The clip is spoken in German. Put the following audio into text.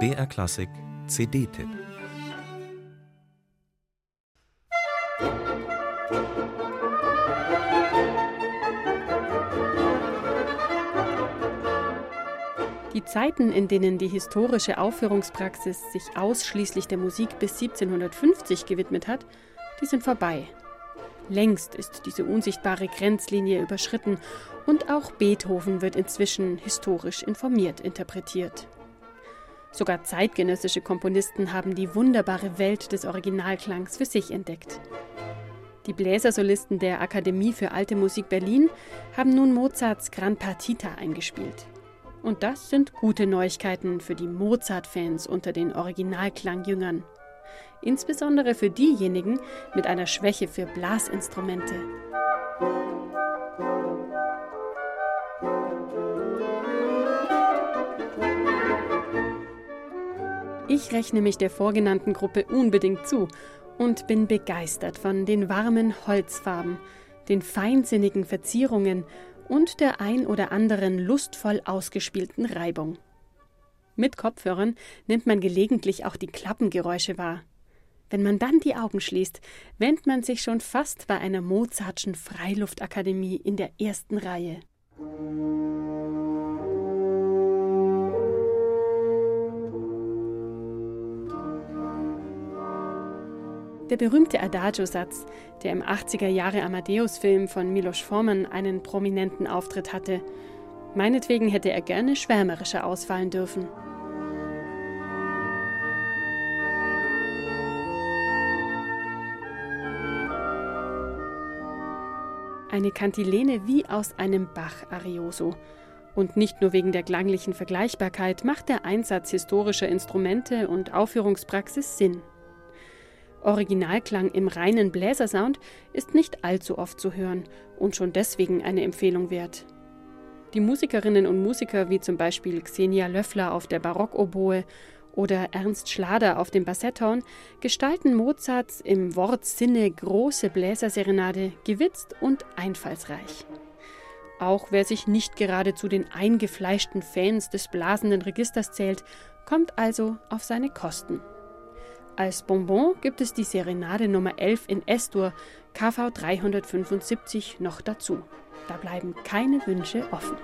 BR Klassik CD-Tipp Die Zeiten, in denen die historische Aufführungspraxis sich ausschließlich der Musik bis 1750 gewidmet hat, die sind vorbei. Längst ist diese unsichtbare Grenzlinie überschritten und auch Beethoven wird inzwischen historisch informiert interpretiert. Sogar zeitgenössische Komponisten haben die wunderbare Welt des Originalklangs für sich entdeckt. Die Bläsersolisten der Akademie für Alte Musik Berlin haben nun Mozarts Gran Partita eingespielt. Und das sind gute Neuigkeiten für die Mozart-Fans unter den Originalklangjüngern. Insbesondere für diejenigen mit einer Schwäche für Blasinstrumente. Ich rechne mich der vorgenannten Gruppe unbedingt zu und bin begeistert von den warmen Holzfarben, den feinsinnigen Verzierungen und der ein oder anderen lustvoll ausgespielten Reibung. Mit Kopfhörern nimmt man gelegentlich auch die Klappengeräusche wahr. Wenn man dann die Augen schließt, wähnt man sich schon fast bei einer Mozartschen Freiluftakademie in der ersten Reihe. Der berühmte Adagio-Satz, der im 80er Jahre Amadeus-Film von Milos Forman einen prominenten Auftritt hatte. Meinetwegen hätte er gerne schwärmerischer ausfallen dürfen. Eine Kantilene wie aus einem Bach-Arioso. Und nicht nur wegen der klanglichen Vergleichbarkeit macht der Einsatz historischer Instrumente und Aufführungspraxis Sinn. Originalklang im reinen Bläsersound ist nicht allzu oft zu hören und schon deswegen eine Empfehlung wert. Die Musikerinnen und Musiker wie zum Beispiel Xenia Löffler auf der Barockoboe oder Ernst Schlader auf dem Bassetthorn gestalten Mozarts im Wortsinne große Bläserserenade gewitzt und einfallsreich. Auch wer sich nicht gerade zu den eingefleischten Fans des blasenden Registers zählt, kommt also auf seine Kosten. Als Bonbon gibt es die Serenade Nummer 11 in S-Dur, KV 375 noch dazu. Da bleiben keine Wünsche offen.